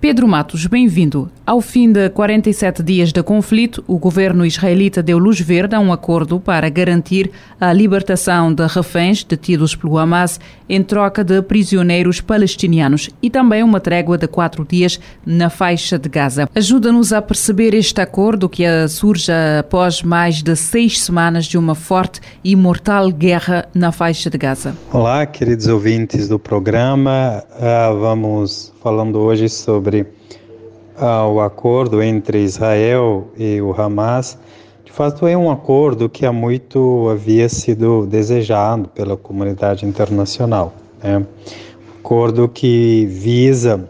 Pedro Matos, bem-vindo. Ao fim de 47 dias de conflito, o governo israelita deu luz verde a um acordo para garantir a libertação de reféns detidos pelo Hamas em troca de prisioneiros palestinianos e também uma trégua de quatro dias na faixa de Gaza. Ajuda-nos a perceber este acordo que surge após mais de seis semanas de uma forte e mortal guerra na faixa de Gaza. Olá, queridos ouvintes do programa. Uh, vamos falando hoje sobre uh, o acordo entre Israel e o Hamas. De fato, é um acordo que há muito havia sido desejado pela comunidade internacional. Né? Um acordo que visa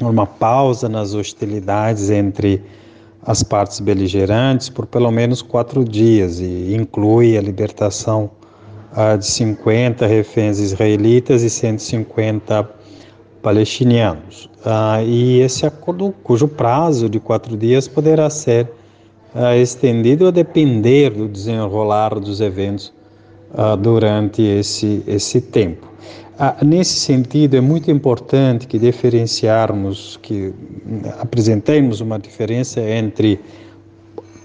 uma pausa nas hostilidades entre as partes beligerantes por pelo menos quatro dias e inclui a libertação uh, de 50 reféns israelitas e 150 palestinianos. Ah, e esse acordo, cujo prazo de quatro dias poderá ser ah, estendido a depender do desenrolar dos eventos ah, durante esse, esse tempo. Ah, nesse sentido, é muito importante que diferenciarmos, que apresentemos uma diferença entre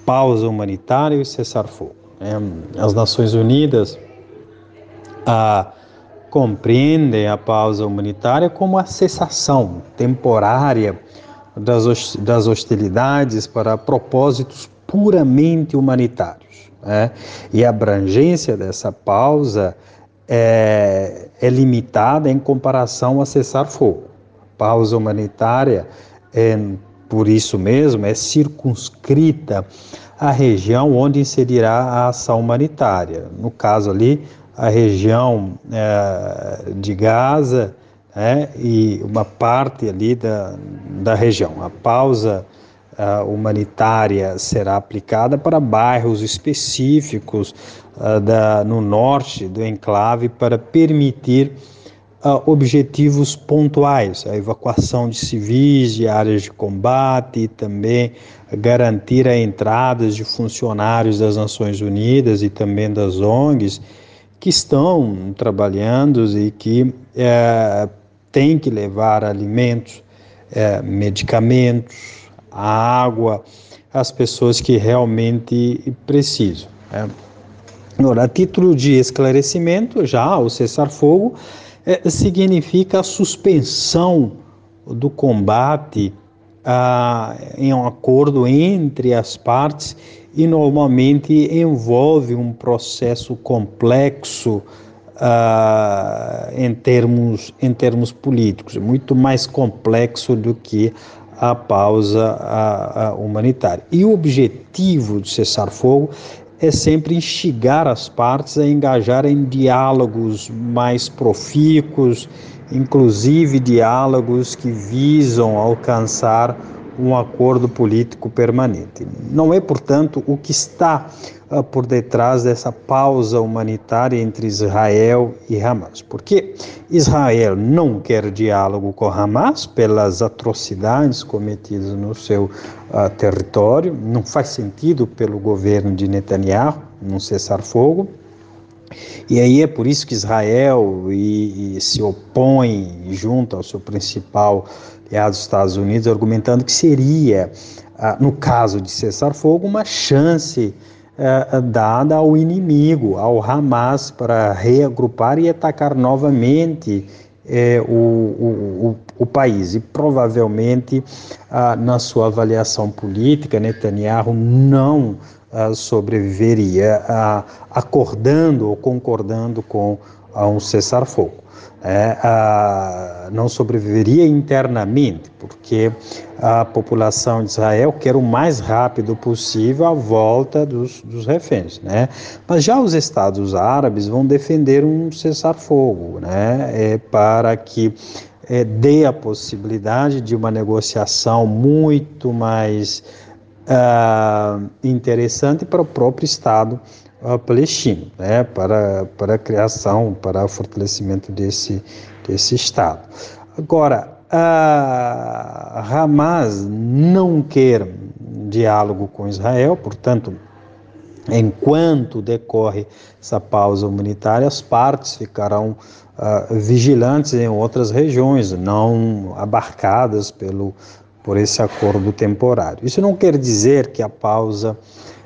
pausa humanitária e cessar-fogo. É, as Nações Unidas ah, compreendem a pausa humanitária como a cessação temporária das, das hostilidades para propósitos puramente humanitários. Né? E a abrangência dessa pausa é, é limitada em comparação a cessar-fogo. Pausa humanitária, é, por isso mesmo, é circunscrita à região onde inserirá a ação humanitária. No caso ali, a região é, de Gaza né, e uma parte ali da, da região. A pausa uh, humanitária será aplicada para bairros específicos uh, da, no norte do enclave para permitir uh, objetivos pontuais, a evacuação de civis de áreas de combate e também garantir a entrada de funcionários das Nações Unidas e também das ONGs que estão trabalhando e que é, têm que levar alimentos, é, medicamentos, água às pessoas que realmente precisam. Né? Agora, a título de esclarecimento, já o cessar-fogo é, significa a suspensão do combate ah, em um acordo entre as partes e normalmente envolve um processo complexo uh, em, termos, em termos políticos, muito mais complexo do que a pausa a, a humanitária. E o objetivo do cessar-fogo é sempre instigar as partes a engajar em diálogos mais profícuos, inclusive diálogos que visam alcançar um acordo político permanente. Não é, portanto, o que está uh, por detrás dessa pausa humanitária entre Israel e Hamas. Porque Israel não quer diálogo com Hamas pelas atrocidades cometidas no seu uh, território, não faz sentido pelo governo de Netanyahu não cessar fogo. E aí é por isso que Israel e, e se opõe junto ao seu principal aliado dos Estados Unidos, argumentando que seria, ah, no caso de cessar fogo, uma chance ah, dada ao inimigo, ao Hamas, para reagrupar e atacar novamente o, o, o, o, país. E provavelmente, ah, na sua avaliação política, Netanyahu não sobreviveria acordando ou concordando com um cessar-fogo é, não sobreviveria internamente, porque a população de Israel quer o mais rápido possível a volta dos, dos reféns. Né? Mas já os Estados Árabes vão defender um cessar-fogo né? É, para que é, dê a possibilidade de uma negociação muito mais uh, interessante para o próprio Estado uh, palestino, né, para, para a criação, para o fortalecimento desse, desse Estado. Agora, a Hamas não quer diálogo com Israel, portanto, enquanto decorre essa pausa humanitária, as partes ficarão uh, vigilantes em outras regiões, não abarcadas pelo, por esse acordo temporário. Isso não quer dizer que a pausa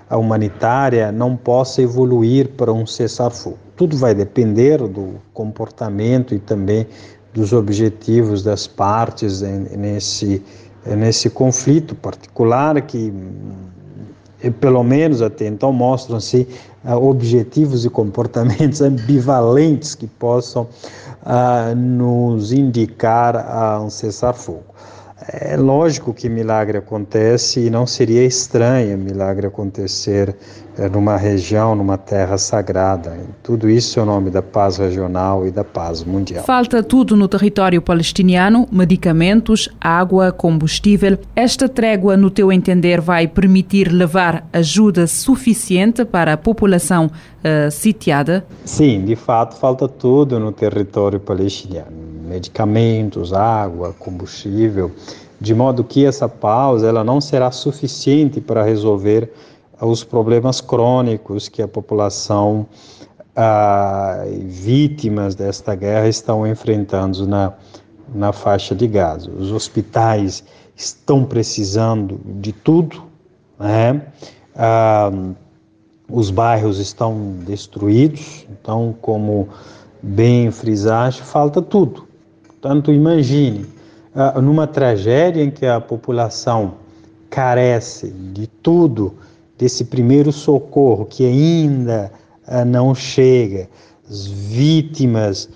humanitária não possa evoluir para um cessar-fogo. Tudo vai depender do comportamento e também dos objetivos das partes nesse, nesse conflito particular que pelo menos até então mostram-se uh, objetivos e comportamentos ambivalentes que possam uh, nos indicar uh, um cessar-fogo. É lógico que milagre acontece e não seria estranho milagre acontecer é, numa região, numa terra sagrada. Tudo isso é o nome da paz regional e da paz mundial. Falta tudo no território palestiniano: medicamentos, água, combustível. Esta trégua, no teu entender, vai permitir levar ajuda suficiente para a população uh, sitiada? Sim, de fato, falta tudo no território palestiniano: medicamentos, água, combustível. De modo que essa pausa ela não será suficiente para resolver os problemas crônicos que a população ah, vítimas desta guerra estão enfrentando na, na faixa de Gaza. Os hospitais estão precisando de tudo, né? Ah, os bairros estão destruídos, então, como bem frisaste, falta tudo. Portanto, imagine, ah, numa tragédia em que a população carece de tudo, desse primeiro socorro que ainda ah, não chega, as vítimas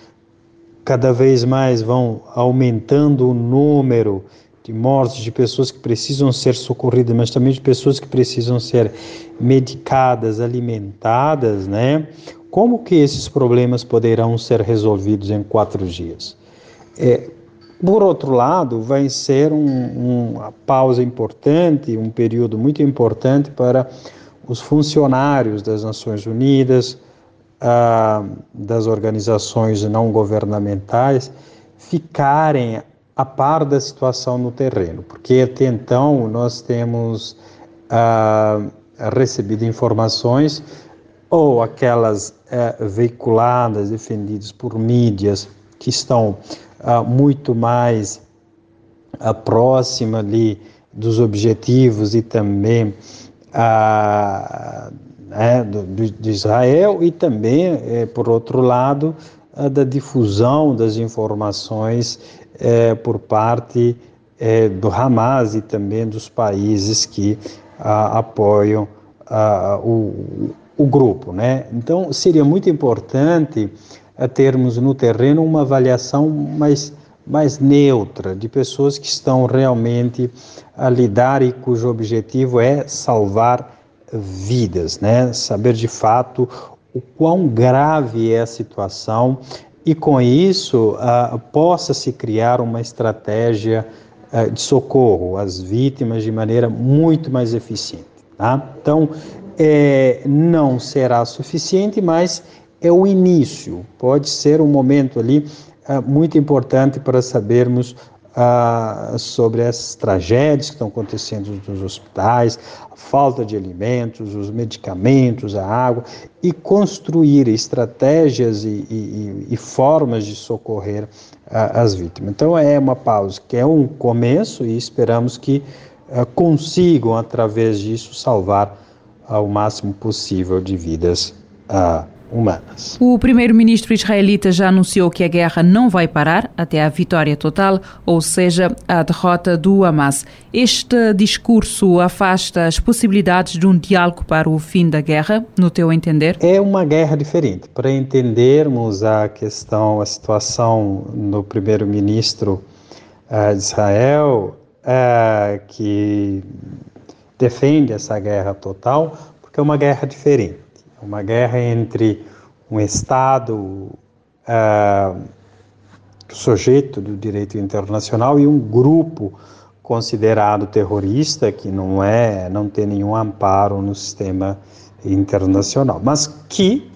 cada vez mais vão aumentando o número de mortes, de pessoas que precisam ser socorridas, mas também de pessoas que precisam ser medicadas, alimentadas, né? Como que esses problemas poderão ser resolvidos em quatro dias? É, por outro lado, vai ser um, uma pausa importante, um período muito importante para os funcionários das Nações Unidas, ah, das organizações não governamentais, ficarem a par da situação no terreno, porque até então nós temos ah, recebido informações ou aquelas eh, veiculadas, defendidas por mídias que estão uh, muito mais uh, próxima ali dos objetivos e também uh, é, do, de Israel e também, é, por outro lado, da difusão das informações é, por parte é, do Hamas e também dos países que apoiam o, o grupo. Né? Então, seria muito importante a termos no terreno uma avaliação mais, mais neutra, de pessoas que estão realmente a lidar e cujo objetivo é salvar vidas, né? Saber de fato o quão grave é a situação e com isso possa se criar uma estratégia uh, de socorro às vítimas de maneira muito mais eficiente. Tá? Então, é, não será suficiente, mas é o início, pode ser um momento ali uh, muito importante para sabermos uh, sobre as tragédias que estão acontecendo nos hospitais, a falta de alimentos, os medicamentos, a água, e construir estratégias e, e, e formas de socorrer uh, as vítimas. Então é uma pausa que é um começo e esperamos que consigam, através disso, salvar o máximo possível de vidas uh, humanas. O primeiro-ministro israelita já anunciou que a guerra não vai parar até a vitória total, ou seja, a derrota do Hamas. Este discurso afasta as possibilidades de um diálogo para o fim da guerra, no teu entender? É uma guerra diferente. Para entendermos a questão, a situação do primeiro-ministro uh, de Israel, uh, que defende essa guerra total, porque é uma guerra diferente uma guerra entre um Estado uh, sujeito do direito internacional e um grupo considerado terrorista que não é, não tem nenhum amparo no sistema internacional, mas que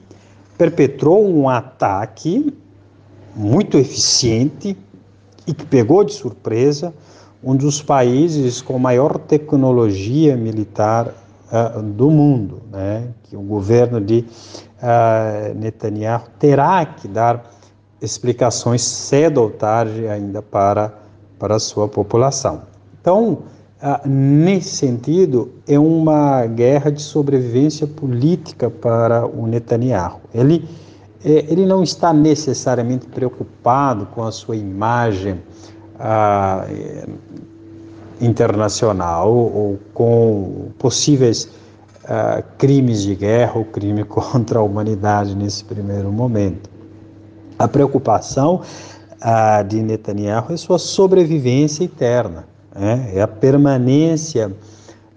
perpetrou um ataque muito eficiente e que pegou de surpresa um dos países com maior tecnologia militar uh, do mundo, né? que o governo de uh, Netanyahu terá que dar explicações cedo ou tarde ainda para, para a sua população. Então, uh, nesse sentido, é uma guerra de sobrevivência política para o Netanyahu. Ele, eh, ele não está necessariamente preocupado com a sua imagem ah, internacional ou com possíveis ah, crimes de guerra ou crime contra a humanidade nesse primeiro momento. A preocupação ah, de Netanyahu é sua sobrevivência eterna, né? é a permanência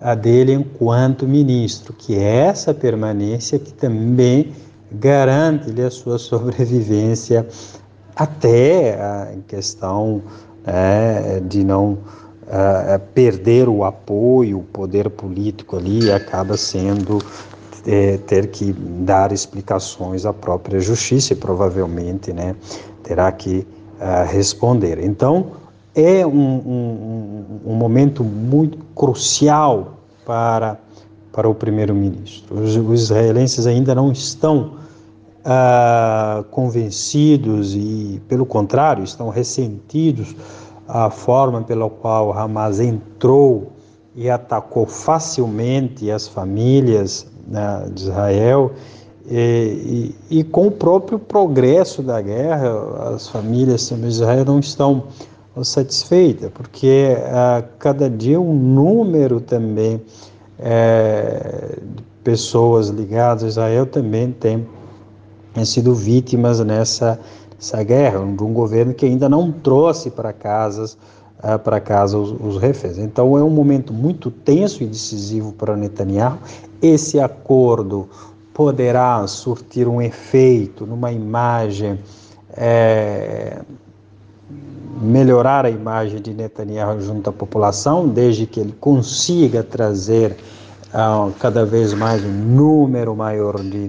ah, dele enquanto ministro, que é essa permanência que também garante-lhe a sua sobrevivência até a questão é, de não perder o apoio, o poder político ali, acaba sendo é, ter que dar explicações à própria justiça e provavelmente né, terá que uh, responder. Então, é um, um, um, momento muito crucial para, para o primeiro-ministro. Os, os, israelenses ainda não estão uh, convencidos e, pelo contrário, estão ressentidos a forma pela qual Hamas entrou e atacou facilmente as famílias né, de Israel e, e, e, com o próprio progresso da guerra, as famílias de Israel não estão satisfeitas, porque a cada dia um número também é, de pessoas ligadas a Israel também tem sido vítimas nessa essa guerra, de um governo que ainda não trouxe para casas uh, para casa os, os, reféns. Então é um momento muito tenso e decisivo para Netanyahu. Esse acordo poderá surtir um efeito numa imagem, é, melhorar a imagem de Netanyahu junto à população, desde que ele consiga trazer uh, cada vez mais um número maior de,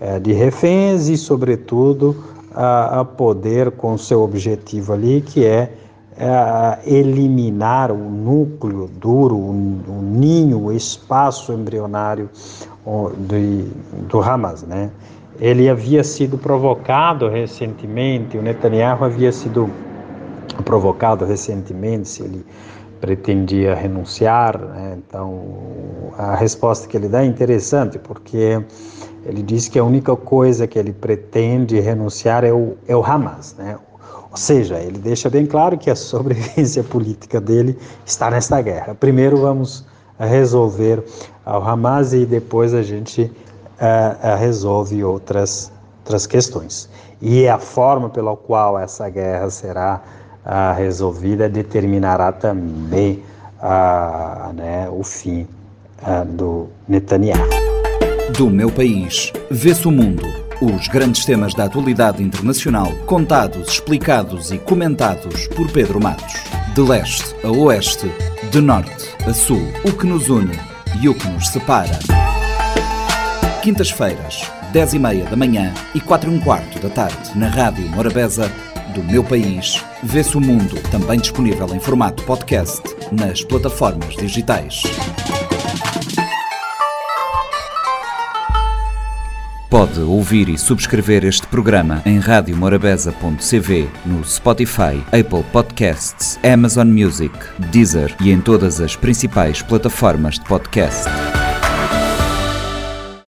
uh, de reféns e, sobretudo, a, a poder com seu objetivo ali, que é, é eliminar o núcleo duro, o, o ninho, o espaço embrionário do, Hamas, né? Ele havia sido provocado recentemente, o Netanyahu havia sido provocado recentemente se ele pretendia renunciar. Né? Então, a resposta que ele dá é interessante, porque ele diz que a única coisa que ele pretende renunciar é o, é o Hamas, né? Ou seja, ele deixa bem claro que a sobrevivência política dele está nesta guerra. Primeiro vamos resolver o Hamas e depois a gente uh, resolve outras, outras questões. E a forma pela qual essa guerra será uh, resolvida determinará também uh, né, o fim do Netanyahu. Do meu país, vê-se o mundo. Os grandes temas da atualidade internacional, contados, explicados e comentados por Pedro Matos. De leste a oeste, de norte a sul, o que nos une e o que nos separa. Quintas-feiras, 10 e meia da manhã e 4 e um quarto da tarde, na Rádio Morabeza, do meu país, vê-se o mundo, também disponível em formato podcast nas plataformas digitais. Pode ouvir e subscrever este programa em radiomorabeza.cv, no Spotify, Apple Podcasts, Amazon Music, Deezer e em todas as principais plataformas de podcast.